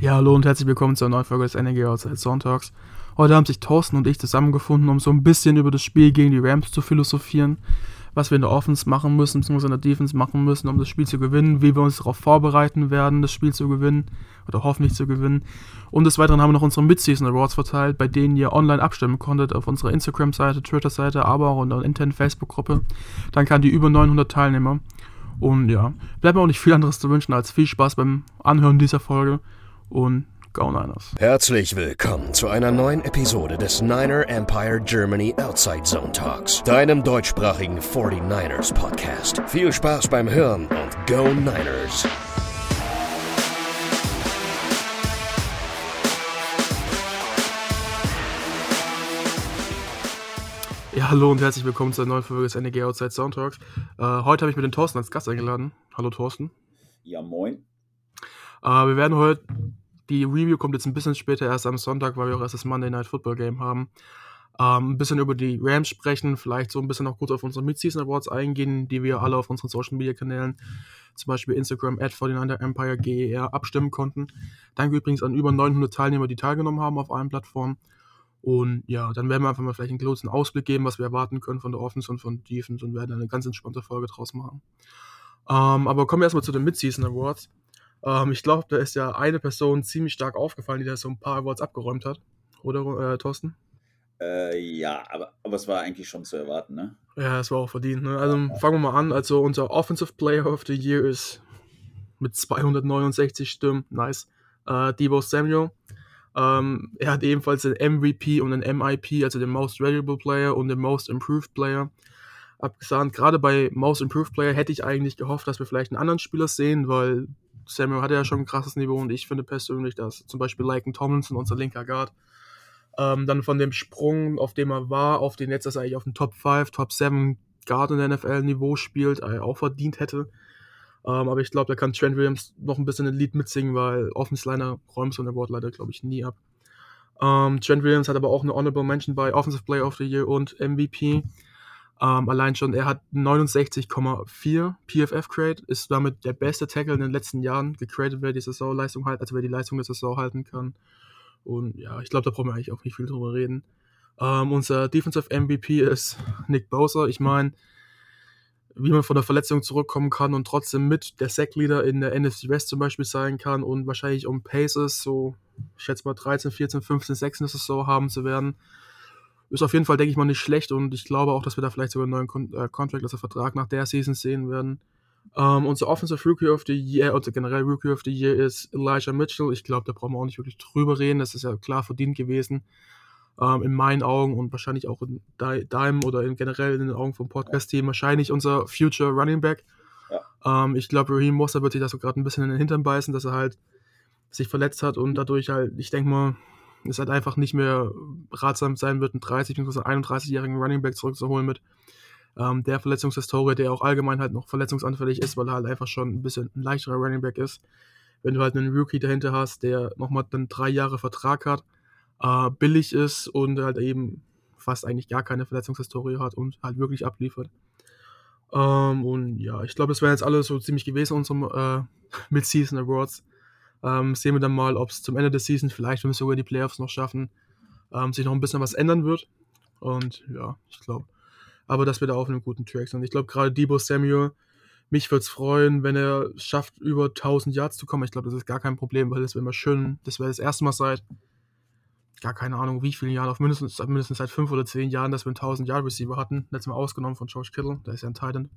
Ja, hallo und herzlich willkommen zur neuen Folge des NRG Outside Sonntags. Heute haben sich Thorsten und ich zusammengefunden, um so ein bisschen über das Spiel gegen die Rams zu philosophieren, was wir in der Offense machen müssen, beziehungsweise in der Defense machen müssen, um das Spiel zu gewinnen, wie wir uns darauf vorbereiten werden, das Spiel zu gewinnen oder hoffentlich zu gewinnen. Und des Weiteren haben wir noch unsere Mid-Season Awards verteilt, bei denen ihr online abstimmen konntet auf unserer Instagram-Seite, Twitter-Seite, aber auch in der internen Facebook-Gruppe. Dann kann die über 900 Teilnehmer. Und ja, bleibt mir auch nicht viel anderes zu wünschen als viel Spaß beim Anhören dieser Folge und Go Niners. Herzlich willkommen zu einer neuen Episode des Niner Empire Germany Outside Zone Talks, deinem deutschsprachigen 49ers Podcast. Viel Spaß beim Hören und Go Niners! Ja, hallo und herzlich willkommen zu einer neuen Folge des NEG Outside Soundtalks. Äh, heute habe ich mir den Thorsten als Gast eingeladen. Hallo Thorsten. Ja, moin. Äh, wir werden heute, die Review kommt jetzt ein bisschen später, erst am Sonntag, weil wir auch erst das Monday Night Football Game haben. Ähm, ein bisschen über die Rams sprechen, vielleicht so ein bisschen auch kurz auf unsere Mid-Season Awards eingehen, die wir alle auf unseren Social Media Kanälen, zum Beispiel Instagram at 49 Empire GER, abstimmen konnten. Danke übrigens an über 900 Teilnehmer, die teilgenommen haben auf allen Plattformen. Und ja, dann werden wir einfach mal vielleicht einen kurzen Ausblick geben, was wir erwarten können von der Offense und von Defense und werden eine ganz entspannte Folge draus machen. Ähm, aber kommen wir erstmal zu den Mid-Season Awards. Ähm, ich glaube, da ist ja eine Person ziemlich stark aufgefallen, die da so ein paar Awards abgeräumt hat. Oder, äh, Thorsten? Äh, ja, aber, aber es war eigentlich schon zu erwarten, ne? Ja, es war auch verdient. Ne? Also fangen wir mal an. Also unser Offensive Player of the Year ist mit 269 Stimmen, nice, äh, Debo Samuel. Ähm, er hat ebenfalls den MVP und den MIP, also den Most Valuable Player und den Most Improved Player abgesahnt. Gerade bei Most Improved Player hätte ich eigentlich gehofft, dass wir vielleicht einen anderen Spieler sehen, weil Samuel hatte ja schon ein krasses Niveau und ich finde persönlich, dass zum Beispiel Lycan Tomlinson, unser linker Guard, ähm, dann von dem Sprung, auf dem er war, auf den jetzt, dass er eigentlich auf dem Top 5, Top 7 Guard in der NFL-Niveau spielt, äh, auch verdient hätte. Ähm, aber ich glaube, da kann Trent Williams noch ein bisschen ein Lied mitsingen, weil Offense Liner räumt so eine Award leider, glaube ich, nie ab. Ähm, Trent Williams hat aber auch eine Honorable Mention bei Offensive Player of the Year und MVP. Ähm, allein schon, er hat 69,4 PFF-Grade, ist damit der beste Tackle in den letzten Jahren gegradet, wer die Saisonleistung halt, also wer die Leistung der Saison halten kann. Und ja, ich glaube, da brauchen wir eigentlich auch nicht viel drüber reden. Ähm, unser Defensive MVP ist Nick Bowser. Ich meine, wie man von der Verletzung zurückkommen kann und trotzdem mit der Sack-Leader in der NFC West zum Beispiel sein kann und wahrscheinlich um Paces so, ich schätze mal 13, 14, 15, 16 Saison haben zu werden ist auf jeden Fall, denke ich mal, nicht schlecht und ich glaube auch, dass wir da vielleicht sogar einen neuen Kon äh, Contract, also Vertrag nach der Season sehen werden. Ähm, unser Offensive Rookie of the Year, oder generell Rookie of the Year ist Elijah Mitchell. Ich glaube, da brauchen wir auch nicht wirklich drüber reden. Das ist ja klar verdient gewesen. Ähm, in meinen Augen und wahrscheinlich auch in deinem oder in generell in den Augen vom Podcast-Team. Wahrscheinlich unser Future Running Back. Ja. Ähm, ich glaube, Raheem Moster wird sich da so gerade ein bisschen in den Hintern beißen, dass er halt sich verletzt hat und dadurch halt, ich denke mal, es halt einfach nicht mehr ratsam sein wird, einen 30- bzw. 31-jährigen Running Back zurückzuholen mit ähm, der Verletzungshistorie, der auch allgemein halt noch verletzungsanfällig ist, weil er halt einfach schon ein bisschen ein leichterer Running Back ist. Wenn du halt einen Rookie dahinter hast, der nochmal dann drei Jahre Vertrag hat, äh, billig ist und halt eben fast eigentlich gar keine Verletzungshistorie hat und halt wirklich abliefert. Ähm, und ja, ich glaube, das wären jetzt alles so ziemlich gewesen, unsere äh, Mid-Season Awards. Ähm, sehen wir dann mal, ob es zum Ende der Season, vielleicht, wenn wir sogar die Playoffs noch schaffen, ähm, sich noch ein bisschen was ändern wird. Und ja, ich glaube. Aber dass wir da auf einem guten Track sind. Ich glaube, gerade Debo Samuel, mich würde es freuen, wenn er schafft, über 1000 Yards zu kommen. Ich glaube, das ist gar kein Problem, weil das wäre immer schön. Das wäre das erste Mal seit, gar keine Ahnung, wie vielen Jahren, auf mindestens, mindestens seit fünf oder zehn Jahren, dass wir einen 1000 Yard Receiver hatten. Letztes Mal ausgenommen von George Kittle, da ist ja ein Titan.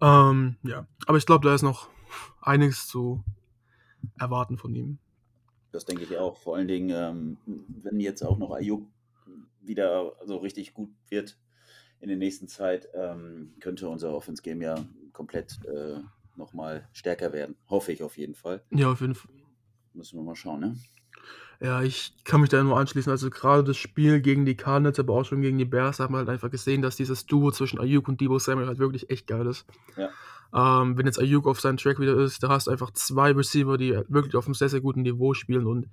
Ähm, ja, aber ich glaube, da ist noch einiges zu erwarten von ihm. Das denke ich auch. Vor allen Dingen, ähm, wenn jetzt auch noch Ayuk wieder so richtig gut wird in der nächsten Zeit, ähm, könnte unser Offense Game ja komplett äh, nochmal stärker werden. Hoffe ich auf jeden Fall. Ja, auf jeden Fall. Müssen wir mal schauen, ne? Ja, ich kann mich da nur anschließen. Also gerade das Spiel gegen die Cardinals, aber auch schon gegen die Bears, haben wir halt einfach gesehen, dass dieses Duo zwischen Ayuk und Debo Samuel halt wirklich echt geil ist. Ja. Ähm, wenn jetzt Ayuk auf seinem Track wieder ist, da hast du einfach zwei Receiver, die wirklich auf einem sehr, sehr guten Niveau spielen und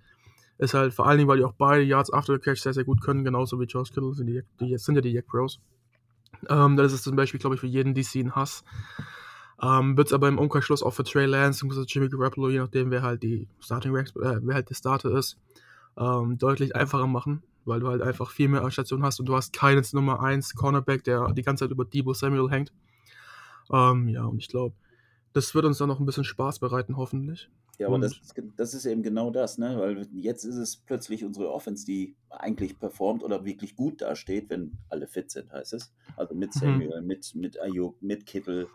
ist halt vor allen Dingen, weil die auch beide Yards after the catch sehr, sehr gut können, genauso wie Josh Kittle, sind, die, die sind ja die Jack Pros. Ähm, das ist zum Beispiel, glaube ich, für jeden DC ein Hass. Ähm, Wird es aber im Umkehrschluss auch für Trey Lance und Jimmy Garoppolo, je nachdem, wer halt die Starting äh, wer halt der Starter ist, ähm, deutlich einfacher machen, weil du halt einfach viel mehr Stationen hast und du hast keinen Nummer 1 Cornerback, der die ganze Zeit über Debo Samuel hängt. Ähm, ja, und ich glaube, das wird uns dann noch ein bisschen Spaß bereiten, hoffentlich. Ja, aber das, das, ist eben genau das, ne? Weil jetzt ist es plötzlich unsere Offense, die eigentlich performt oder wirklich gut dasteht, wenn alle fit sind, heißt es. Also mit mhm. Samuel, mhm. mit, mit Ayuk, mit Kittel,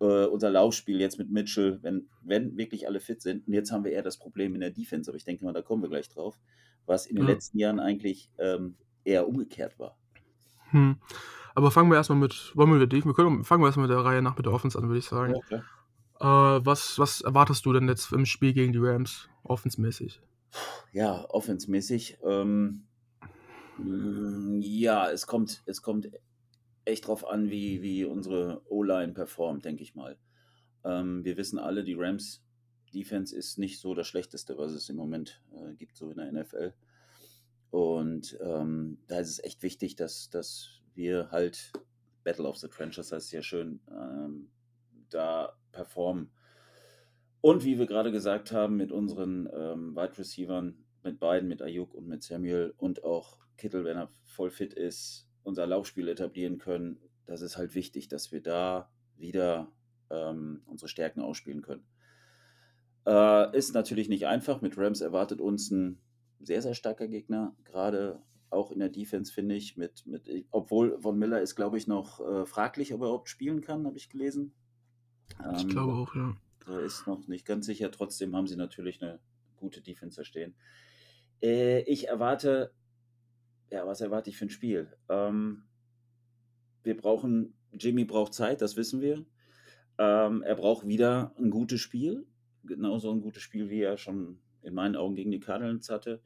äh, unser Laufspiel jetzt mit Mitchell, wenn, wenn wirklich alle fit sind. Und jetzt haben wir eher das Problem in der Defense, aber ich denke mal, da kommen wir gleich drauf, was in den ja. letzten Jahren eigentlich ähm, eher umgekehrt war. Hm. Aber fangen wir erstmal mit, wollen wir mit der wir können, fangen wir erstmal mit der Reihe nach mit der Offense an, würde ich sagen. Ja, äh, was, was erwartest du denn jetzt im Spiel gegen die Rams, offensmäßig? Ja, offensmäßig. Ähm, mm, ja, es kommt, es kommt echt drauf an, wie, wie unsere O-Line performt, denke ich mal. Ähm, wir wissen alle, die Rams Defense ist nicht so das Schlechteste, was es im Moment äh, gibt, so in der NFL. Und ähm, da ist es echt wichtig, dass, dass wir halt Battle of the Trenches, heißt ja schön, ähm, da performen. Und wie wir gerade gesagt haben, mit unseren ähm, Wide Receivern, mit beiden, mit Ayuk und mit Samuel und auch Kittel, wenn er voll fit ist, unser Laufspiel etablieren können, das ist halt wichtig, dass wir da wieder ähm, unsere Stärken ausspielen können. Äh, ist natürlich nicht einfach. Mit Rams erwartet uns ein sehr, sehr starker Gegner, gerade auch in der Defense, finde ich. Mit, mit, obwohl Von Miller ist, glaube ich, noch äh, fraglich, ob er überhaupt spielen kann, habe ich gelesen. Ähm, ich glaube auch, ja. Da ist noch nicht ganz sicher. Trotzdem haben sie natürlich eine gute Defense stehen. Äh, ich erwarte ja, was erwarte ich für ein Spiel? Ähm, wir brauchen, Jimmy braucht Zeit, das wissen wir. Ähm, er braucht wieder ein gutes Spiel. Genauso ein gutes Spiel, wie er schon in meinen Augen gegen die Cardinals hatte.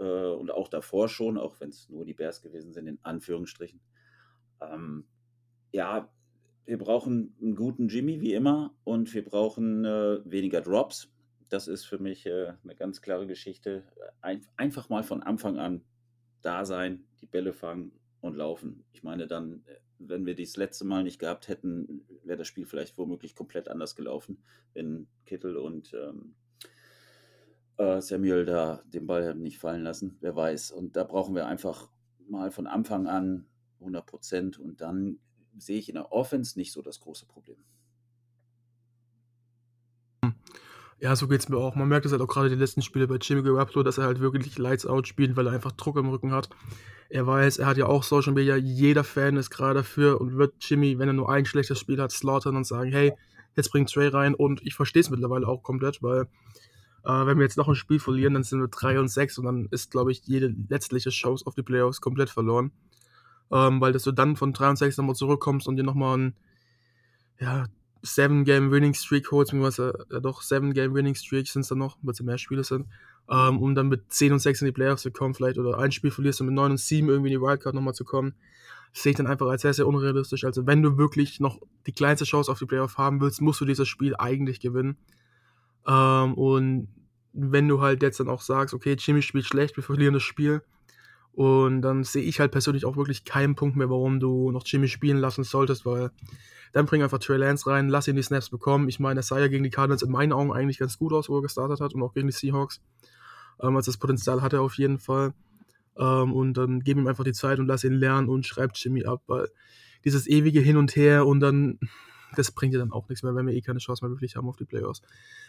Äh, und auch davor schon, auch wenn es nur die Bears gewesen sind, in Anführungsstrichen. Ähm, ja, wir brauchen einen guten Jimmy wie immer und wir brauchen äh, weniger Drops. Das ist für mich äh, eine ganz klare Geschichte. Ein, einfach mal von Anfang an da sein, die Bälle fangen und laufen. Ich meine, dann, äh, wenn wir das letzte Mal nicht gehabt hätten, wäre das Spiel vielleicht womöglich komplett anders gelaufen, wenn Kittel und ähm, äh, Samuel da den Ball nicht fallen lassen. Wer weiß. Und da brauchen wir einfach mal von Anfang an 100 Prozent und dann sehe ich in der Offense nicht so das große Problem. Ja, so geht's mir auch. Man merkt es halt auch gerade die letzten Spiele bei Jimmy Garoppolo, dass er halt wirklich Lights Out spielt, weil er einfach Druck im Rücken hat. Er weiß, er hat ja auch Social Media, jeder Fan ist gerade dafür und wird Jimmy, wenn er nur ein schlechtes Spiel hat, slaughtern und sagen, hey, jetzt bringt Trey rein und ich verstehe es mittlerweile auch komplett, weil äh, wenn wir jetzt noch ein Spiel verlieren, dann sind wir 3 und 6 und dann ist, glaube ich, jede letztliche Chance auf die Playoffs komplett verloren. Ähm, weil dass du dann von 3 und 6 nochmal zurückkommst und dir nochmal ein ja, Seven Game Winning Streak holt, beziehungsweise äh, doch Seven Game Winning Streak sind es dann noch, weil es ja mehr Spiele sind, ähm, um dann mit 10 und 6 in die Playoffs zu kommen, vielleicht oder ein Spiel verlierst und mit 9 und 7 irgendwie in die Wildcard nochmal zu kommen, sehe ich dann einfach als sehr, sehr unrealistisch. Also wenn du wirklich noch die kleinste Chance auf die Playoffs haben willst, musst du dieses Spiel eigentlich gewinnen. Ähm, und wenn du halt jetzt dann auch sagst, okay, Jimmy spielt schlecht, wir verlieren das Spiel, und dann sehe ich halt persönlich auch wirklich keinen Punkt mehr, warum du noch Jimmy spielen lassen solltest, weil dann bring einfach Trey Lance rein, lass ihn die Snaps bekommen. Ich meine, er sah ja gegen die Cardinals in meinen Augen eigentlich ganz gut aus, wo er gestartet hat und auch gegen die Seahawks. Ähm, also das Potenzial hat er auf jeden Fall. Ähm, und dann gib ihm einfach die Zeit und lass ihn lernen und schreib Jimmy ab, weil dieses ewige Hin und Her und dann, das bringt dir dann auch nichts mehr, wenn wir eh keine Chance mehr wirklich haben auf die Playoffs.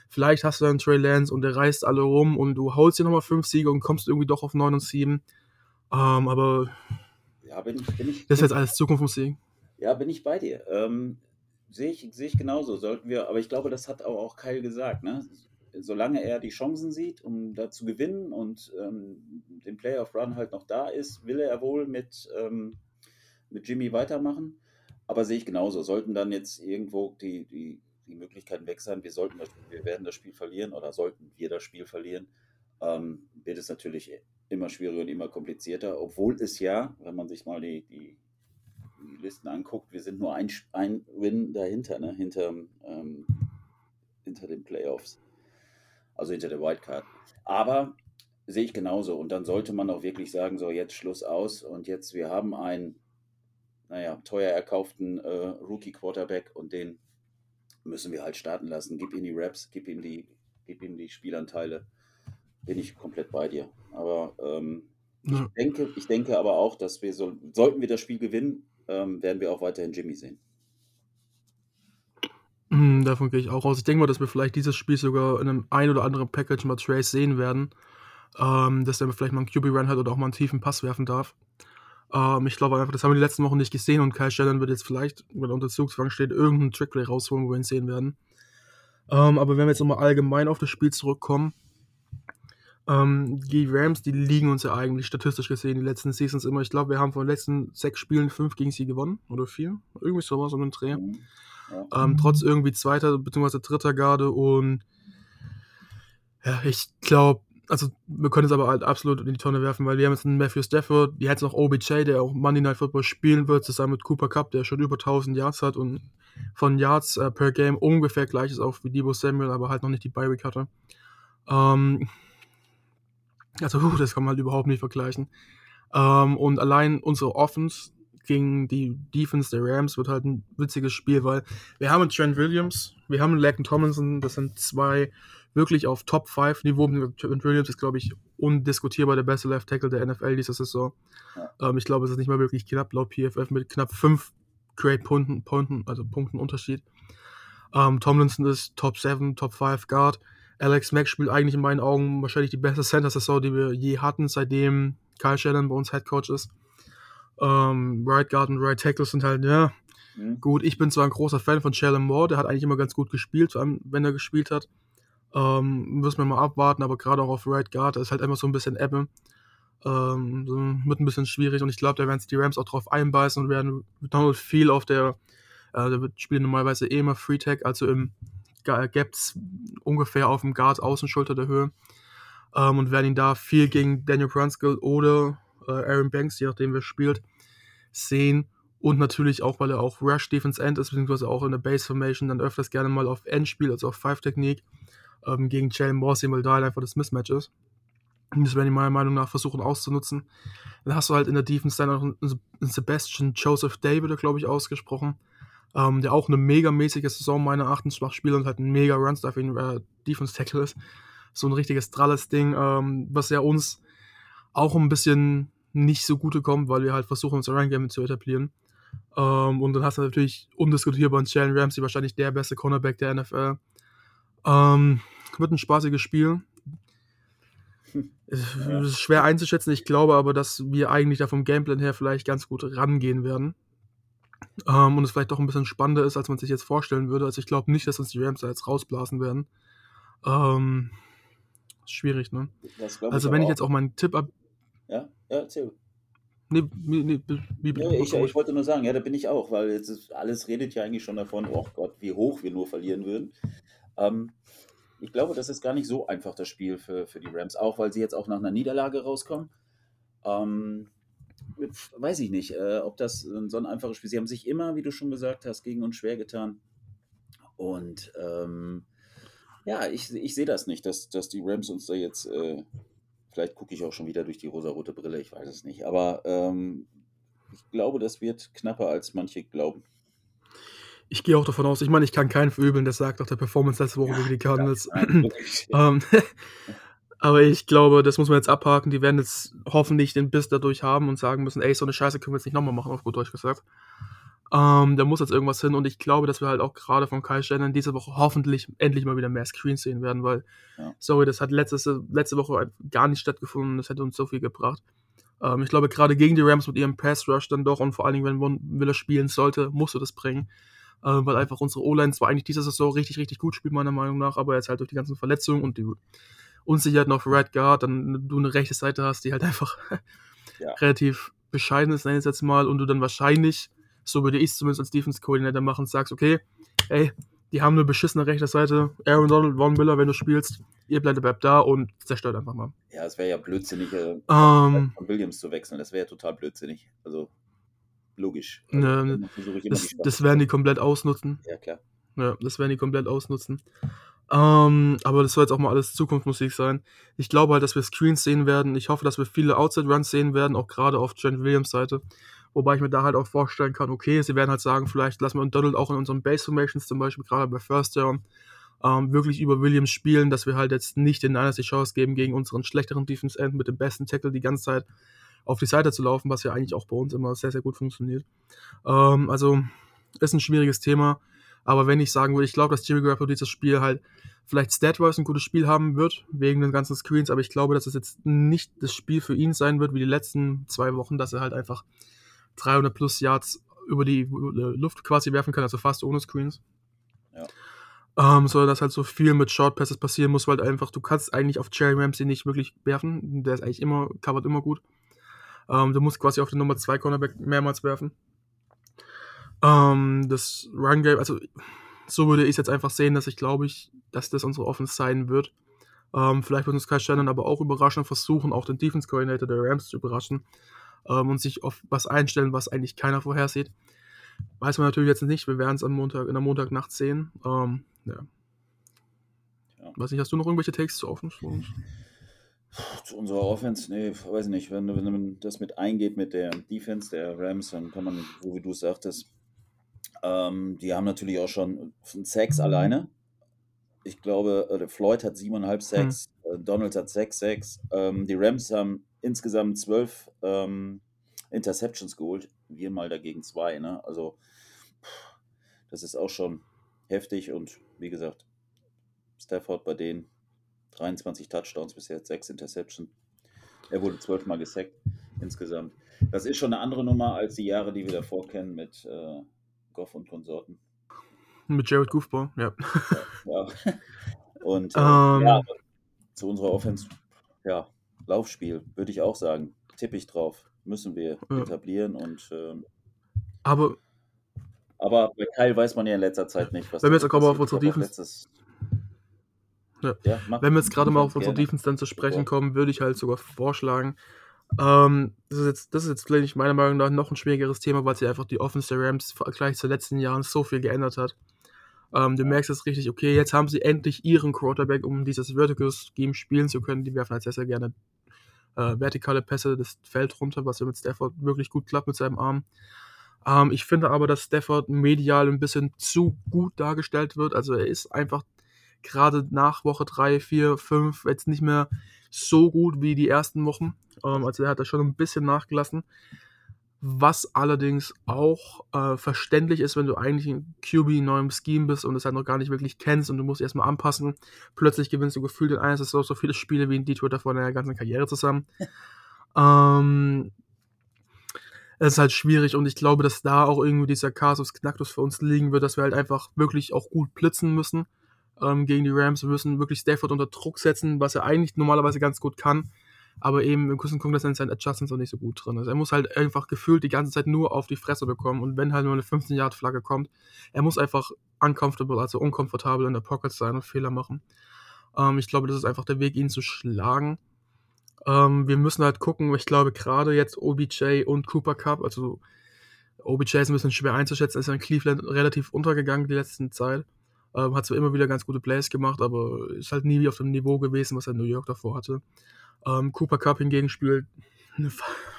Vielleicht hast du dann Trey Lance und der reißt alle rum und du holst dir nochmal fünf Siege und kommst irgendwie doch auf 9 und 7. Ähm, aber ja, bin ich, bin ich, das ist jetzt alles Zukunftsmusik. Ja, bin ich bei dir. Ähm, sehe ich, sehe ich genauso. Sollten wir, aber ich glaube, das hat auch, auch Kyle gesagt, ne? Solange er die Chancen sieht, um da zu gewinnen und ähm, den Playoff Run halt noch da ist, will er wohl mit, ähm, mit Jimmy weitermachen. Aber sehe ich genauso. Sollten dann jetzt irgendwo die, die, die Möglichkeiten weg sein, wir sollten das, wir werden das Spiel verlieren oder sollten wir das Spiel verlieren, ähm, wird es natürlich immer schwieriger und immer komplizierter, obwohl es ja, wenn man sich mal die, die die Listen anguckt, wir sind nur ein, ein Win dahinter, ne? hinter, ähm, hinter den Playoffs. Also hinter der Wildcard. Aber sehe ich genauso. Und dann sollte man auch wirklich sagen, so jetzt Schluss aus. Und jetzt, wir haben einen, naja, teuer erkauften äh, Rookie-Quarterback und den müssen wir halt starten lassen. Gib ihm die Raps, gib ihm die, gib ihm die Spielanteile. Bin ich komplett bei dir. Aber ähm, ja. ich, denke, ich denke aber auch, dass wir so, sollten wir das Spiel gewinnen, ähm, werden wir auch weiterhin Jimmy sehen. Mhm, davon gehe ich auch aus. Ich denke mal, dass wir vielleicht dieses Spiel sogar in einem ein oder anderen Package mal Trace sehen werden. Ähm, dass er vielleicht mal einen QB-Run hat oder auch mal einen tiefen Pass werfen darf. Ähm, ich glaube einfach, das haben wir die letzten Wochen nicht gesehen und Kyle Shannon wird jetzt vielleicht, wenn er unter Zugzwang steht, irgendeinen Trickplay rausholen, wo wir ihn sehen werden. Ähm, aber wenn wir jetzt nochmal allgemein auf das Spiel zurückkommen, ähm, die Rams, die liegen uns ja eigentlich statistisch gesehen die letzten Seasons immer. Ich glaube, wir haben von den letzten sechs Spielen fünf gegen sie gewonnen oder vier. Irgendwie sowas um den Dreh. Mhm. Ähm, trotz irgendwie zweiter bzw. dritter Garde und ja, ich glaube, also wir können es aber halt absolut in die Tonne werfen, weil wir haben jetzt einen Matthew Stafford, die hat noch OBJ, der auch Monday Night Football spielen wird, zusammen mit Cooper Cup, der schon über 1000 Yards hat und von Yards äh, per Game ungefähr gleich ist auch wie Debo Samuel, aber halt noch nicht die Bi-Week hatte. Ähm, also, uh, das kann man halt überhaupt nicht vergleichen. Ähm, und allein unsere Offense gegen die Defense der Rams wird halt ein witziges Spiel, weil wir haben Trent Williams, wir haben Laken Tomlinson, das sind zwei wirklich auf Top 5 Niveau. Trent Williams ist, glaube ich, undiskutierbar der beste Left Tackle der NFL diese Saison. Ja. Ähm, ich glaube, es ist nicht mal wirklich knapp, laut PFF, mit knapp 5 Great Punkten, Punkten also Punkten Unterschied. Ähm, Tomlinson ist Top 7, Top 5 Guard. Alex Mack spielt eigentlich in meinen Augen wahrscheinlich die beste Center-Saison, die wir je hatten, seitdem Kyle Shannon bei uns Head Coach ist. Ähm, right Guard und Right Tackle sind halt, ja, mhm. gut. Ich bin zwar ein großer Fan von Shalom Moore, der hat eigentlich immer ganz gut gespielt, vor allem wenn er gespielt hat. Ähm, müssen wir mal abwarten, aber gerade auch auf Right Guard ist halt immer so ein bisschen Ebbe. Ähm, wird ein bisschen schwierig und ich glaube, da werden sich die Rams auch drauf einbeißen und werden Donald viel auf der, äh, der spielen normalerweise eh immer Free Tag, also im Gaps ungefähr auf dem Guard Außenschulter der Höhe. Ähm, und werden ihn da viel gegen Daniel Brunskill oder äh, Aaron Banks, je nachdem wer spielt, sehen. Und natürlich auch, weil er auch Rush Defense End ist, beziehungsweise auch in der Base Formation dann öfters gerne mal auf End spielt, also auf Five Technik ähm, gegen Jalen Morsey, weil da halt einfach das Mismatch ist. Und das werden die meiner Meinung nach versuchen auszunutzen. Dann hast du halt in der Defense dann noch einen Sebastian Joseph David, glaube ich, ausgesprochen, ähm, der auch eine megamäßige Saison meiner Erachtens macht, spielt und halt ein mega Run-Stuffing äh, Defense-Tackle ist. So ein richtiges dralles Ding, ähm, was ja uns auch ein bisschen nicht so gute kommt, weil wir halt versuchen, unser Run-Game zu etablieren. Ähm, und dann hast du natürlich undiskutierbar einen Jalen Ramsey, wahrscheinlich der beste Cornerback der NFL. Ähm, wird ein spaßiges Spiel. Es ist schwer einzuschätzen. Ich glaube aber, dass wir eigentlich da vom Gameplan her vielleicht ganz gut rangehen werden. Ähm, und es vielleicht doch ein bisschen spannender ist, als man sich jetzt vorstellen würde. Also ich glaube nicht, dass uns die Rams da jetzt rausblasen werden. Ähm, schwierig, ne? Also wenn ich jetzt auch meinen Tipp ab. Ja, ja, erzähl. Nee, nee, nee, ja, ich, ich, wollte nur sagen, ja, da bin ich auch, weil jetzt ist, alles redet ja eigentlich schon davon, oh Gott, wie hoch wir nur verlieren würden. Ähm, ich glaube, das ist gar nicht so einfach, das Spiel für, für die Rams, auch weil sie jetzt auch nach einer Niederlage rauskommen. Ähm, weiß ich nicht, äh, ob das so ein einfaches Spiel ist. Sie haben sich immer, wie du schon gesagt hast, gegen uns schwer getan. Und ähm, ja, ich, ich sehe das nicht, dass, dass die Rams uns da jetzt, äh, vielleicht gucke ich auch schon wieder durch die rosarote Brille, ich weiß es nicht. Aber ähm, ich glaube, das wird knapper, als manche glauben. Ich gehe auch davon aus, ich meine, ich kann keinen verübeln, der sagt nach der Performance letzte Woche ja, gegen die Cardinals. Ähm, aber ich glaube, das muss man jetzt abhaken. Die werden jetzt hoffentlich den Biss dadurch haben und sagen müssen, ey, so eine Scheiße können wir jetzt nicht nochmal machen, auf gut Deutsch gesagt. Ähm, da muss jetzt irgendwas hin und ich glaube, dass wir halt auch gerade von Kai Shannon diese Woche hoffentlich endlich mal wieder mehr Screens sehen werden, weil, ja. sorry, das hat letzte, letzte Woche gar nicht stattgefunden. Das hätte uns so viel gebracht. Ähm, ich glaube, gerade gegen die Rams mit ihrem Pass Rush dann doch und vor allen Dingen, wenn Von Miller spielen sollte, musst du das bringen äh, weil einfach unsere O-Line zwar eigentlich diese Saison richtig, richtig gut spielt, meiner Meinung nach, aber jetzt halt durch die ganzen Verletzungen und die Unsicherheiten auf Red Guard, dann du eine rechte Seite hast, die halt einfach ja. relativ bescheiden ist, nenne ich jetzt mal, und du dann wahrscheinlich, so würde ich es zumindest als Defense-Coordinator machen, sagst, okay, ey, die haben eine beschissene rechte Seite, Aaron Donald, Von Miller, wenn du spielst, ihr bleibt, bleibt da und zerstört einfach mal. Ja, es wäre ja blödsinnig, äh, um, von Williams zu wechseln, das wäre ja total blödsinnig. Also logisch. Also, ne, das, das werden die komplett ausnutzen. Ja, klar. Ja, das werden die komplett ausnutzen. Ähm, aber das soll jetzt auch mal alles Zukunftsmusik sein. Ich glaube halt, dass wir Screens sehen werden. Ich hoffe, dass wir viele Outside-Runs sehen werden, auch gerade auf Trent Williams Seite. Wobei ich mir da halt auch vorstellen kann, okay, sie werden halt sagen, vielleicht lassen wir Donald auch in unseren Base Formations, zum Beispiel gerade bei First Down, ähm, wirklich über Williams spielen, dass wir halt jetzt nicht den Niners die Chance geben, gegen unseren schlechteren Defense End mit dem besten Tackle die ganze Zeit auf die Seite zu laufen, was ja eigentlich auch bei uns immer sehr, sehr gut funktioniert. Ähm, also ist ein schwieriges Thema. Aber wenn ich sagen würde, ich glaube, dass Jimmy Garoppolo dieses Spiel halt vielleicht statwise ein gutes Spiel haben wird, wegen den ganzen Screens, aber ich glaube, dass es jetzt nicht das Spiel für ihn sein wird, wie die letzten zwei Wochen, dass er halt einfach 300 plus Yards über die Luft quasi werfen kann, also fast ohne Screens. Ja. Ähm, sondern dass halt so viel mit Short Passes passieren muss, weil halt einfach, du kannst eigentlich auf Jerry Ramsey nicht wirklich werfen. Der ist eigentlich immer, covert immer gut. Ähm, du musst quasi auf den Nummer 2 Cornerback mehrmals werfen. Ähm, das Run Game, also so würde ich es jetzt einfach sehen, dass ich glaube ich, dass das unsere Offense sein wird. Ähm, vielleicht wird uns Kai Shannon aber auch überraschen, versuchen auch den Defense Coordinator der Rams zu überraschen ähm, und sich auf was einstellen, was eigentlich keiner vorhersieht. Weiß man natürlich jetzt nicht, wir werden es am Montag, in der Montagnacht sehen. Ähm, ja. ja. Weiß nicht, hast du noch irgendwelche Texte offen für uns? Zu unserer Offense, nee, weiß nicht. Wenn, wenn man das mit eingeht mit der Defense der Rams, dann kann man, so wie du sagtest, ähm, die haben natürlich auch schon mhm. alleine. Ich glaube, äh, Floyd hat siebeneinhalb Sex, hm. Donald hat sechs Sex. Ähm, die Rams haben insgesamt zwölf ähm, Interceptions geholt. Wir mal dagegen zwei. Ne? Also, das ist auch schon heftig. Und wie gesagt, Stafford bei denen 23 Touchdowns bis jetzt, sechs Interceptions. Er wurde zwölfmal gesackt insgesamt. Das ist schon eine andere Nummer als die Jahre, die wir davor kennen mit äh, Goff und Konsorten. Mit Jared Goofball, ja. ja, ja. Und äh, um, ähm. ja, zu unserer Offense, ja, Laufspiel, würde ich auch sagen. Tippe ich drauf. Müssen wir ja. etablieren und ähm, aber aber bei Kyle weiß man ja in letzter Zeit nicht, was Wenn wir jetzt aber auf unsere Defense ja. Ja, Wenn wir jetzt gerade mal auf unsere Defense dann zu sprechen kommen, würde ich halt sogar vorschlagen, ähm, das, ist jetzt, das ist jetzt vielleicht meiner Meinung nach noch ein schwierigeres Thema, weil sich einfach die Offense der Rams gleich zu den letzten Jahren so viel geändert hat. Ähm, du merkst es richtig, okay, jetzt haben sie endlich ihren Quarterback, um dieses Vertical Scheme spielen zu können. Die werfen halt sehr, sehr gerne äh, vertikale Pässe das Feld runter, was ja mit Stafford wirklich gut klappt mit seinem Arm. Ähm, ich finde aber, dass Stafford medial ein bisschen zu gut dargestellt wird. Also er ist einfach gerade nach Woche 3, 4, 5 jetzt nicht mehr so gut wie die ersten Wochen. Ähm, also er hat da schon ein bisschen nachgelassen. Was allerdings auch äh, verständlich ist, wenn du eigentlich ein QB in neuem Scheme bist und es halt noch gar nicht wirklich kennst und du musst erstmal anpassen. Plötzlich gewinnst du gefühlt in einer Saison so viele Spiele wie in Detroit davor in der ganzen Karriere zusammen. ähm, es ist halt schwierig und ich glaube, dass da auch irgendwie dieser Casus Knacktus für uns liegen wird, dass wir halt einfach wirklich auch gut blitzen müssen ähm, gegen die Rams. Wir müssen wirklich Stafford unter Druck setzen, was er eigentlich normalerweise ganz gut kann. Aber eben im dass er in seinen Adjustments auch nicht so gut drin ist. Er muss halt einfach gefühlt die ganze Zeit nur auf die Fresse bekommen. Und wenn halt nur eine 15-Yard-Flagge kommt, er muss einfach uncomfortable, also unkomfortabel in der Pocket sein und Fehler machen. Ähm, ich glaube, das ist einfach der Weg, ihn zu schlagen. Ähm, wir müssen halt gucken, ich glaube gerade jetzt OBJ und Cooper Cup, also OBJ ist ein bisschen schwer einzuschätzen, ist ja in Cleveland relativ untergegangen die letzten Zeit. Ähm, hat zwar immer wieder ganz gute Plays gemacht, aber ist halt nie auf dem Niveau gewesen, was er in New York davor hatte. Ähm, Cooper Cup hingegen spielt eine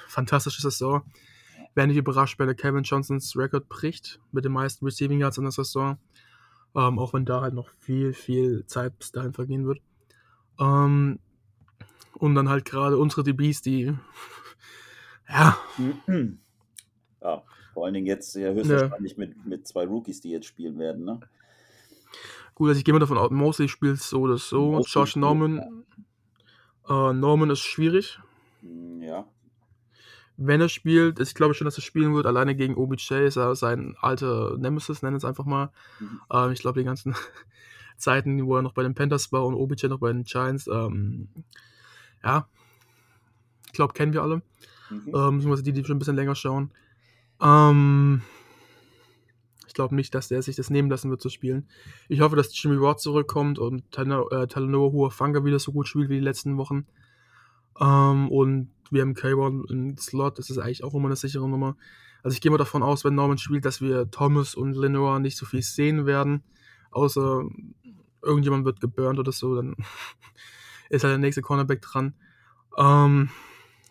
fantastische Saison. Wäre nicht überrascht, wenn der Kevin Johnsons Rekord bricht mit den meisten Receiving Yards in der Saison. Ähm, auch wenn da halt noch viel, viel Zeit bis dahin vergehen wird. Ähm, und dann halt gerade unsere DBs, die ja. Ja, vor allen Dingen jetzt ja höchstwahrscheinlich ja. mit, mit zwei Rookies, die jetzt spielen werden, ne? Gut, also ich gehe mal davon aus, Mosley spielt so oder so. Mosley Josh Norman. Äh, Norman ist schwierig. Ja. Wenn er spielt, ich glaube schon, dass er spielen wird, alleine gegen OBJ ist er sein alter Nemesis, nennen es einfach mal. Mhm. Äh, ich glaube, die ganzen Zeiten, wo er noch bei den Panthers war und OBJ noch bei den Giants, ähm, ja, ich glaube, kennen wir alle. Mhm. Ähm, die, die schon ein bisschen länger schauen. Ähm, ich glaube nicht, dass der sich das nehmen lassen wird zu spielen. Ich hoffe, dass Jimmy Ward zurückkommt und Talanoa äh, Huafanga wieder so gut spielt wie die letzten Wochen. Ähm, und wir haben K1 im Slot, das ist eigentlich auch immer eine sichere Nummer. Also ich gehe mal davon aus, wenn Norman spielt, dass wir Thomas und Lenore nicht so viel sehen werden. Außer irgendjemand wird geburnt oder so, dann ist halt der nächste Cornerback dran. Ähm,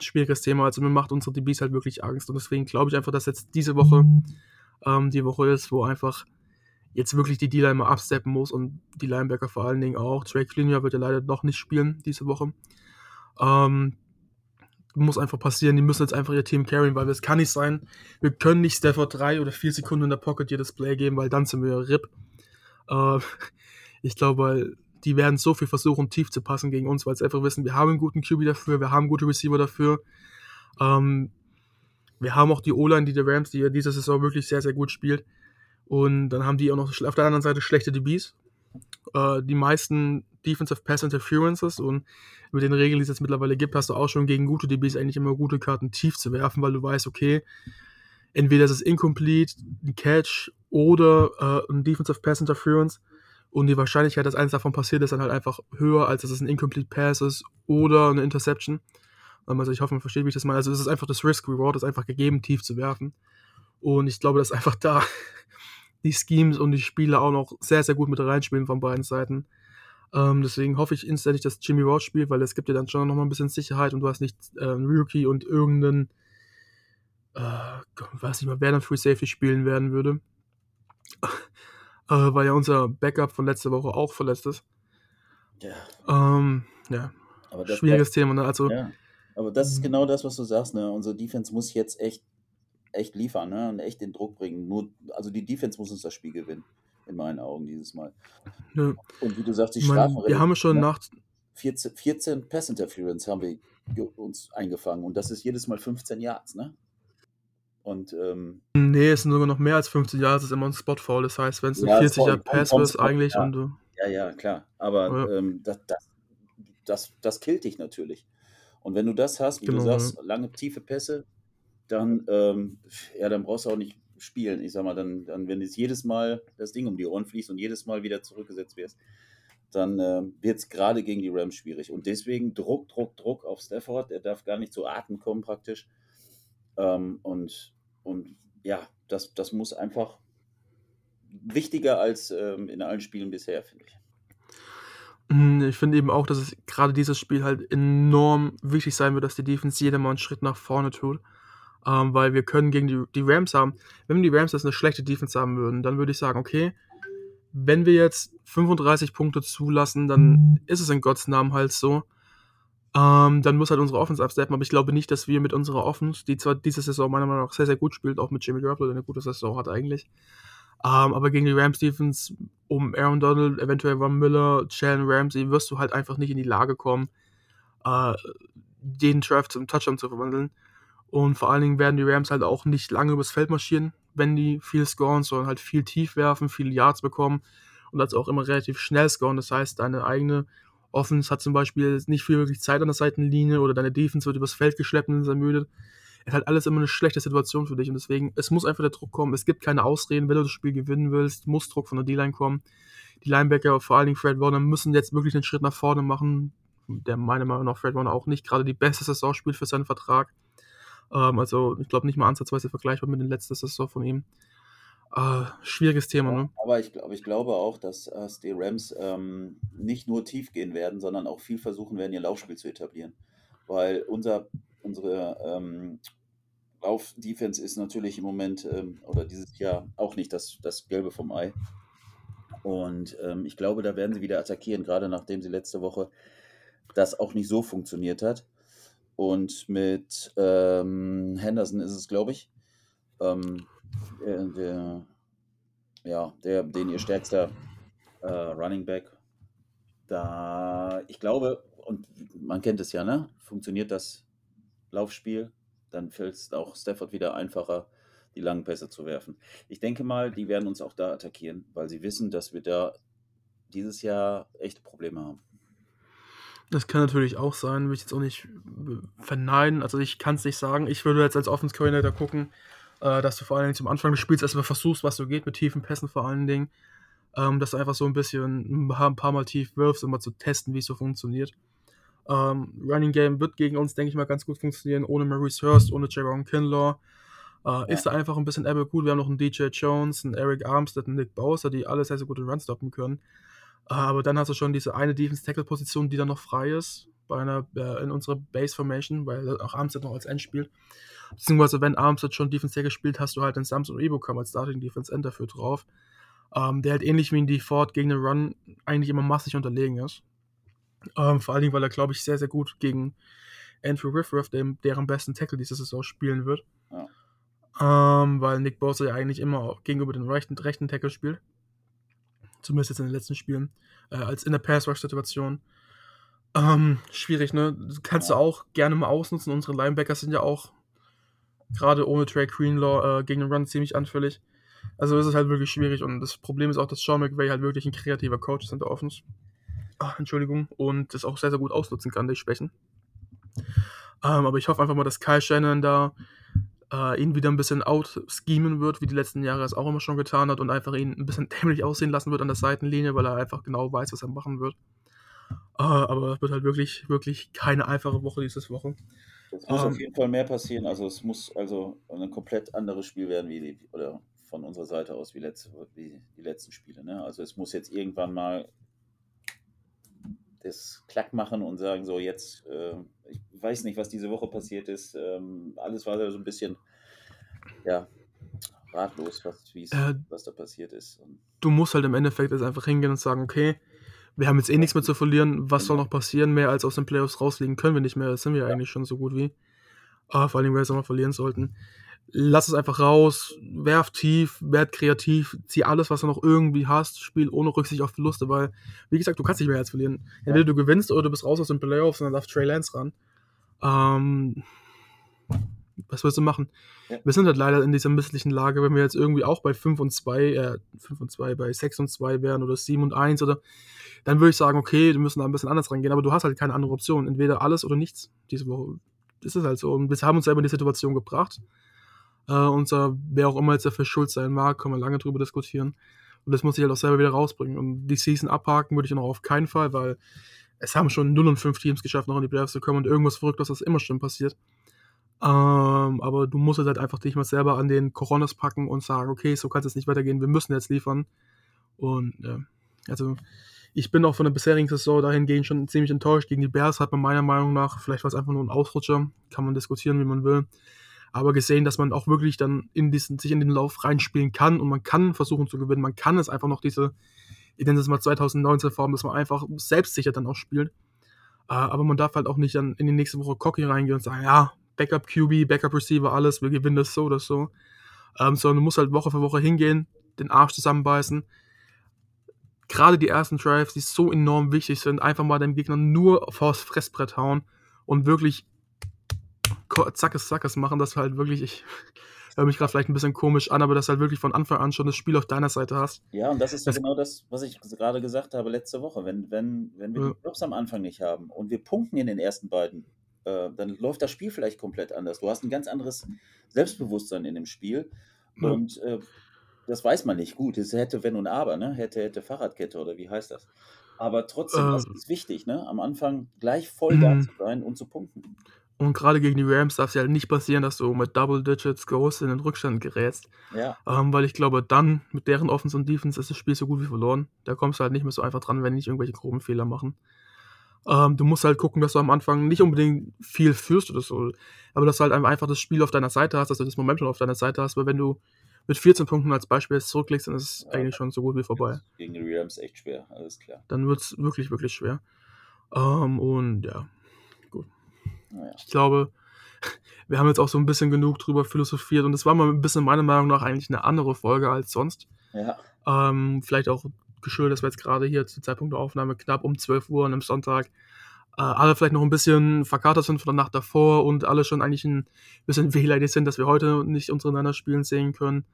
schwieriges Thema. Also mir macht unsere DBs halt wirklich Angst. Und deswegen glaube ich einfach, dass jetzt diese Woche ähm, die Woche ist, wo einfach jetzt wirklich die D-Line mal absteppen muss und die Linebacker vor allen Dingen auch. Drake Linear wird ja leider noch nicht spielen diese Woche. Ähm, muss einfach passieren. Die müssen jetzt einfach ihr Team carryen, weil es kann nicht sein. Wir können nicht Stafford drei oder vier Sekunden in der Pocket jedes Play geben, weil dann sind wir RIP. Äh, ich glaube, die werden so viel versuchen, tief zu passen gegen uns, weil sie einfach wissen, wir haben einen guten QB dafür, wir haben gute Receiver dafür. Ähm, wir haben auch die O-Line, die der Rams, die ja diese Saison wirklich sehr, sehr gut spielt. Und dann haben die auch noch auf der anderen Seite schlechte DBs. Äh, die meisten Defensive Pass Interferences und mit den Regeln, die es jetzt mittlerweile gibt, hast du auch schon gegen gute DBs eigentlich immer gute Karten tief zu werfen, weil du weißt, okay, entweder ist es incomplete, ein Catch oder äh, ein Defensive Pass Interference und die Wahrscheinlichkeit, dass eins davon passiert, ist dann halt einfach höher, als dass es ein Incomplete Pass ist oder eine Interception. Ähm, also ich hoffe, man versteht, wie ich das meine. Also es ist einfach das Risk-Reward, ist einfach gegeben, tief zu werfen. Und ich glaube, dass einfach da die Schemes und die Spiele auch noch sehr, sehr gut mit reinspielen von beiden Seiten. Ähm, deswegen hoffe ich inständig, dass Jimmy Roach spielt, weil es gibt dir dann schon noch mal ein bisschen Sicherheit und du hast nicht äh, einen Rookie und irgendeinen, äh, weiß nicht mal, wer dann Free Safety spielen werden würde äh, weil ja unser Backup von letzter Woche auch verletzt ist. Ja. Ähm, ja. Schwieriges Thema, ne? Also, ja. Aber das ist genau das, was du sagst, ne? Unsere Defense muss jetzt echt, echt liefern, ne? Und echt den Druck bringen. Nur, also die Defense muss uns das Spiel gewinnen, in meinen Augen dieses Mal. Ja. Und wie du sagst, die schlafen Wir haben schon nach 14, 14 Pass Interference haben wir uns eingefangen und das ist jedes Mal 15 Yards, ne? Und, ähm, nee, es sind sogar noch mehr als 15 Jahre, es ist immer ein Spot-Foul. Das heißt, wenn es ein ja, 40er Pass ist, eigentlich. Ja. Und ja, ja, klar. Aber ja. Ähm, das, das, das, das killt dich natürlich. Und wenn du das hast, wie genau, du sagst, lange, tiefe Pässe, dann, ähm, ja, dann brauchst du auch nicht spielen. Ich sag mal, dann, dann wenn es jedes Mal das Ding um die Ohren fließt und jedes Mal wieder zurückgesetzt wirst, dann äh, wird es gerade gegen die Rams schwierig. Und deswegen Druck, Druck, Druck auf Stafford. Er darf gar nicht zu Atem kommen praktisch. Ähm, und, und ja, das, das muss einfach wichtiger als ähm, in allen Spielen bisher, finde ich. Hm, ich finde eben auch, dass es gerade dieses Spiel halt enorm wichtig sein wird, dass die Defense jeder mal einen Schritt nach vorne tut. Ähm, weil wir können gegen die, die Rams haben, wenn die Rams jetzt eine schlechte Defense haben würden, dann würde ich sagen, okay, wenn wir jetzt 35 Punkte zulassen, dann ist es in Gottes Namen halt so. Ähm, dann muss halt unsere Offense absteppen, aber ich glaube nicht, dass wir mit unserer Offense, die zwar diese Saison meiner Meinung nach sehr, sehr gut spielt, auch mit Jimmy Garoppolo, der eine gute Saison hat eigentlich, ähm, aber gegen die Rams Defense um Aaron Donald, eventuell Von Miller, Jalen Ramsey, wirst du halt einfach nicht in die Lage kommen, äh, den Draft zum Touchdown zu verwandeln. Und vor allen Dingen werden die Rams halt auch nicht lange übers Feld marschieren, wenn die viel scoren, sondern halt viel tief werfen, viele Yards bekommen und das auch immer relativ schnell scoren. Das heißt, deine eigene Offense hat zum Beispiel nicht viel wirklich Zeit an der Seitenlinie oder deine Defense wird übers Feld geschleppt und ist ermüdet. Es ist halt alles immer eine schlechte Situation für dich und deswegen, es muss einfach der Druck kommen. Es gibt keine Ausreden, wenn du das Spiel gewinnen willst, muss Druck von der D-Line kommen. Die Linebacker, vor allen Dingen Fred Warner, müssen jetzt wirklich einen Schritt nach vorne machen. Der meiner Meinung nach Fred Warner auch nicht gerade die beste Saison spielt für seinen Vertrag. Ähm, also ich glaube nicht mal ansatzweise vergleichbar mit der letzten Saison von ihm. Äh, schwieriges Thema, ne? Aber ich, glaub, ich glaube auch, dass, dass die Rams ähm, nicht nur tief gehen werden, sondern auch viel versuchen werden, ihr Laufspiel zu etablieren. Weil unser, unsere ähm, Lauf-Defense ist natürlich im Moment ähm, oder dieses Jahr auch nicht das, das Gelbe vom Ei. Und ähm, ich glaube, da werden sie wieder attackieren, gerade nachdem sie letzte Woche das auch nicht so funktioniert hat. Und mit ähm, Henderson ist es, glaube ich, ähm, der, der, ja, der, den ihr stärkster äh, Running Back. Da, ich glaube, und man kennt es ja, ne? Funktioniert das Laufspiel, dann fällt es auch Stafford wieder einfacher, die langen Pässe zu werfen. Ich denke mal, die werden uns auch da attackieren, weil sie wissen, dass wir da dieses Jahr echte Probleme haben. Das kann natürlich auch sein, will ich jetzt auch nicht verneinen. Also ich kann es nicht sagen. Ich würde jetzt als Offense Coordinator gucken, äh, dass du vor allen Dingen zum Anfang des Spiels erstmal versuchst, was so geht, mit tiefen Pässen vor allen Dingen. Ähm, dass du einfach so ein bisschen ein paar Mal tief wirfst, um mal zu testen, wie es so funktioniert. Ähm, Running Game wird gegen uns, denke ich mal, ganz gut funktionieren, ohne Maurice Hurst, ohne Jaron Kinlaw. Äh, ja. Ist da einfach ein bisschen Apple gut. Wir haben noch einen DJ Jones, einen Eric Armstead, einen Nick Bowser, die alle sehr, sehr gute Runs stoppen können. Äh, aber dann hast du schon diese eine Defense-Tackle-Position, die dann noch frei ist. bei einer, äh, in unserer Base Formation, weil auch Armstead noch als Endspiel. Beziehungsweise wenn Armstead schon Defense Tackle spielt, hast du halt den Samson Ibukam als Starting Defense End dafür drauf. Ähm, der halt ähnlich wie in Default gegen den Run eigentlich immer massig unterlegen ist. Ähm, vor allen Dingen, weil er, glaube ich, sehr, sehr gut gegen Andrew Riffraff, dem, deren besten Tackle dieses Saison spielen wird. Ja. Ähm, weil Nick Bosa ja eigentlich immer gegenüber den rechten, rechten Tackle spielt. Zumindest jetzt in den letzten Spielen. Äh, als in der Pass-Rush-Situation. Ähm, schwierig, ne? Kannst ja. du auch gerne mal ausnutzen. Unsere Linebackers sind ja auch gerade ohne Trey Greenlaw äh, gegen den Run ziemlich anfällig. Also ist es halt wirklich schwierig und das Problem ist auch, dass Sean McVay halt wirklich ein kreativer Coach ist in der Offense. Ach, Entschuldigung. Und das auch sehr, sehr gut ausnutzen kann, die Schwächen. Ähm, aber ich hoffe einfach mal, dass Kyle Shannon da äh, ihn wieder ein bisschen outschemen wird, wie die letzten Jahre es auch immer schon getan hat und einfach ihn ein bisschen dämlich aussehen lassen wird an der Seitenlinie, weil er einfach genau weiß, was er machen wird. Äh, aber es wird halt wirklich, wirklich keine einfache Woche dieses Woche. Es muss ähm, auf jeden Fall mehr passieren. Also es muss also ein komplett anderes Spiel werden, wie die, oder von unserer Seite aus wie, letzte, wie die letzten Spiele. Ne? Also es muss jetzt irgendwann mal das Klack machen und sagen, so jetzt, äh, ich weiß nicht, was diese Woche passiert ist. Ähm, alles war so ein bisschen, ja, ratlos, was, äh, was da passiert ist. Und du musst halt im Endeffekt jetzt einfach hingehen und sagen, okay, wir haben jetzt eh nichts mehr zu verlieren, was soll genau. noch passieren? Mehr als aus den Playoffs rausliegen können wir nicht mehr, das sind wir ja. eigentlich schon so gut wie. Aber vor allem, wenn wir jetzt noch verlieren sollten lass es einfach raus, werf tief, werd kreativ, zieh alles, was du noch irgendwie hast, spiel ohne Rücksicht auf Verluste, weil, wie gesagt, du kannst nicht mehr jetzt verlieren. Entweder ja. du gewinnst oder du bist raus aus den Playoffs und dann darf Trey Lance ran. Ähm, was willst du machen? Ja. Wir sind halt leider in dieser misslichen Lage, wenn wir jetzt irgendwie auch bei 5 und 2, äh, 5 und 2, bei 6 und 2 wären oder 7 und 1 oder, dann würde ich sagen, okay, wir müssen da ein bisschen anders rangehen, aber du hast halt keine andere Option. Entweder alles oder nichts diese Woche. Das ist halt so. Und wir haben uns selber in die Situation gebracht. Äh, unser, wer auch immer jetzt dafür schuld sein mag, können wir lange drüber diskutieren. Und das muss ich halt auch selber wieder rausbringen. Und die Season abhaken würde ich noch auf keinen Fall, weil es haben schon 0 und 5 Teams geschafft, noch in die Playoffs zu kommen und irgendwas Verrücktes, das immer schon passiert. Ähm, aber du musst halt einfach dich mal selber an den Coronas packen und sagen, okay, so kann es jetzt nicht weitergehen, wir müssen jetzt liefern. Und ja, also ich bin auch von der bisherigen Saison dahingehend schon ziemlich enttäuscht. Gegen die Bears hat man meiner Meinung nach, vielleicht war es einfach nur ein Ausrutscher, kann man diskutieren, wie man will aber gesehen, dass man auch wirklich dann in diesen, sich in den Lauf reinspielen kann und man kann versuchen zu gewinnen. Man kann es einfach noch diese, ich nenne es mal 2019 Form, dass man einfach selbstsicher dann auch spielt. Äh, aber man darf halt auch nicht dann in die nächste Woche cocky reingehen und sagen, ja, Backup QB, Backup Receiver, alles, wir gewinnen das so oder so. Ähm, sondern du musst halt Woche für Woche hingehen, den Arsch zusammenbeißen. Gerade die ersten Drives, die so enorm wichtig sind, einfach mal deinem Gegner nur vors Fressbrett hauen und wirklich zackes, zackes machen, dass halt wirklich, ich höre mich gerade vielleicht ein bisschen komisch an, aber dass halt wirklich von Anfang an schon das Spiel auf deiner Seite hast. Ja, und das ist das, genau das, was ich gerade gesagt habe letzte Woche. Wenn, wenn, wenn wir ja. die Drops am Anfang nicht haben und wir punkten in den ersten beiden, äh, dann läuft das Spiel vielleicht komplett anders. Du hast ein ganz anderes Selbstbewusstsein in dem Spiel. Ja. Und äh, das weiß man nicht. Gut, es hätte wenn und aber, ne? Hätte, hätte Fahrradkette oder wie heißt das? Aber trotzdem, äh, das ist wichtig, ne? Am Anfang gleich voll da mhm. zu sein und zu punkten. Und gerade gegen die Rams darf es ja halt nicht passieren, dass du mit Double Digits Goals in den Rückstand gerätst. Ja. Ähm, weil ich glaube, dann mit deren Offense und Defense ist das Spiel so gut wie verloren. Da kommst du halt nicht mehr so einfach dran, wenn die nicht irgendwelche groben Fehler machen. Ähm, du musst halt gucken, dass du am Anfang nicht unbedingt viel führst oder so, aber dass du halt einfach das Spiel auf deiner Seite hast, dass du das Momentum auf deiner Seite hast, weil wenn du mit 14 Punkten als Beispiel jetzt zurücklegst, dann ist es ja, eigentlich schon so gut wie vorbei. Gegen die Rams echt schwer, alles klar. Dann wird es wirklich, wirklich schwer. Ähm, und ja. Naja. Ich glaube, wir haben jetzt auch so ein bisschen genug drüber philosophiert und es war mal ein bisschen meiner Meinung nach eigentlich eine andere Folge als sonst. Ja. Ähm, vielleicht auch geschuldet, dass wir jetzt gerade hier zum Zeitpunkt der Aufnahme knapp um 12 Uhr an einem Sonntag äh, alle vielleicht noch ein bisschen verkatert sind von der Nacht davor und alle schon eigentlich ein bisschen wehleidig sind, dass wir heute nicht untereinander spielen sehen können.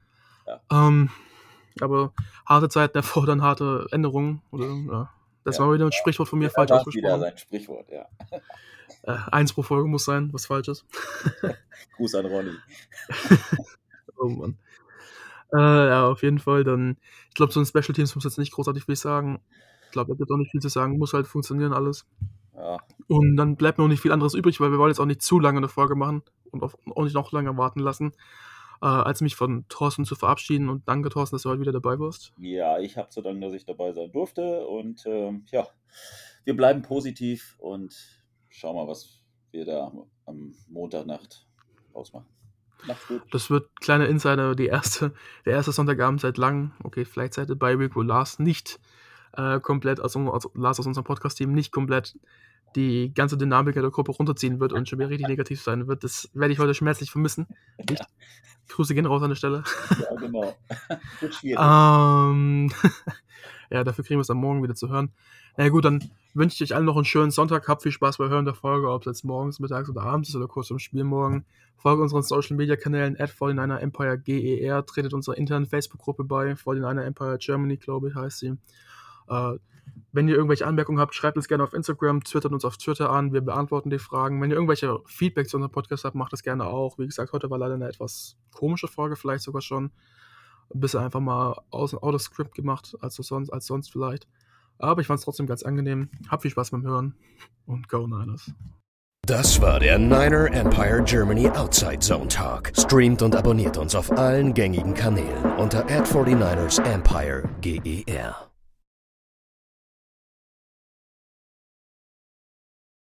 Ja. Ähm, aber harte Zeiten erfordern harte Änderungen. Oder, ja. Das ja. war wieder ein Sprichwort von mir ja, falsch ausgesprochen. Wieder sein Sprichwort, ja. Äh, eins pro Folge muss sein, was falsch ist. Gruß an Ronny. oh Mann. Äh, ja, auf jeden Fall. Dann, ich glaube, so ein Special Teams muss jetzt nicht großartig viel sagen. Ich glaube, da gibt auch nicht viel zu sagen. Muss halt funktionieren alles. Ja. Und dann bleibt mir auch nicht viel anderes übrig, weil wir wollen jetzt auch nicht zu lange eine Folge machen und auch nicht noch lange warten lassen, äh, als mich von Thorsten zu verabschieden. Und danke, Thorsten, dass du heute wieder dabei warst. Ja, ich habe zu danken, dass ich dabei sein durfte. Und äh, ja, wir bleiben positiv und schauen wir, was wir da am Montagnacht ausmachen. Macht's gut. Das wird kleiner Insider, die erste, der erste Sonntagabend seit langem, okay, vielleicht seit der Bye-Week, wo Lars nicht äh, komplett, also, also Lars aus unserem Podcast-Team nicht komplett die ganze Dynamik der Gruppe runterziehen wird und schon wieder richtig negativ sein wird. Das werde ich heute schmerzlich vermissen. Nicht? Grüße gehen raus an der Stelle. Ja, genau. Wird schwierig. ähm, ja, dafür kriegen wir es am Morgen wieder zu hören. Na ja, gut, dann wünsche ich euch allen noch einen schönen Sonntag. Habt viel Spaß bei Hören der Folge, ob es jetzt morgens, mittags oder abends ist oder kurz zum Spiel morgen. Folgt unseren Social Media Kanälen at 49 Empire GER, tretet unserer internen Facebook-Gruppe bei, 49 Empire Germany, glaube ich, heißt sie. Äh, wenn ihr irgendwelche Anmerkungen habt, schreibt uns gerne auf Instagram, twittert uns auf Twitter an, wir beantworten die Fragen. Wenn ihr irgendwelche Feedback zu unserem Podcast habt, macht das gerne auch. Wie gesagt, heute war leider eine etwas komische Folge, vielleicht sogar schon. Ein bisschen einfach mal aus, out of script gemacht, als sonst, als sonst vielleicht. Aber ich fand es trotzdem ganz angenehm. Habt viel Spaß beim Hören und Go Niners. Das war der Niner Empire Germany Outside Zone Talk. Streamt und abonniert uns auf allen gängigen Kanälen unter ad 49 ers Empire GER.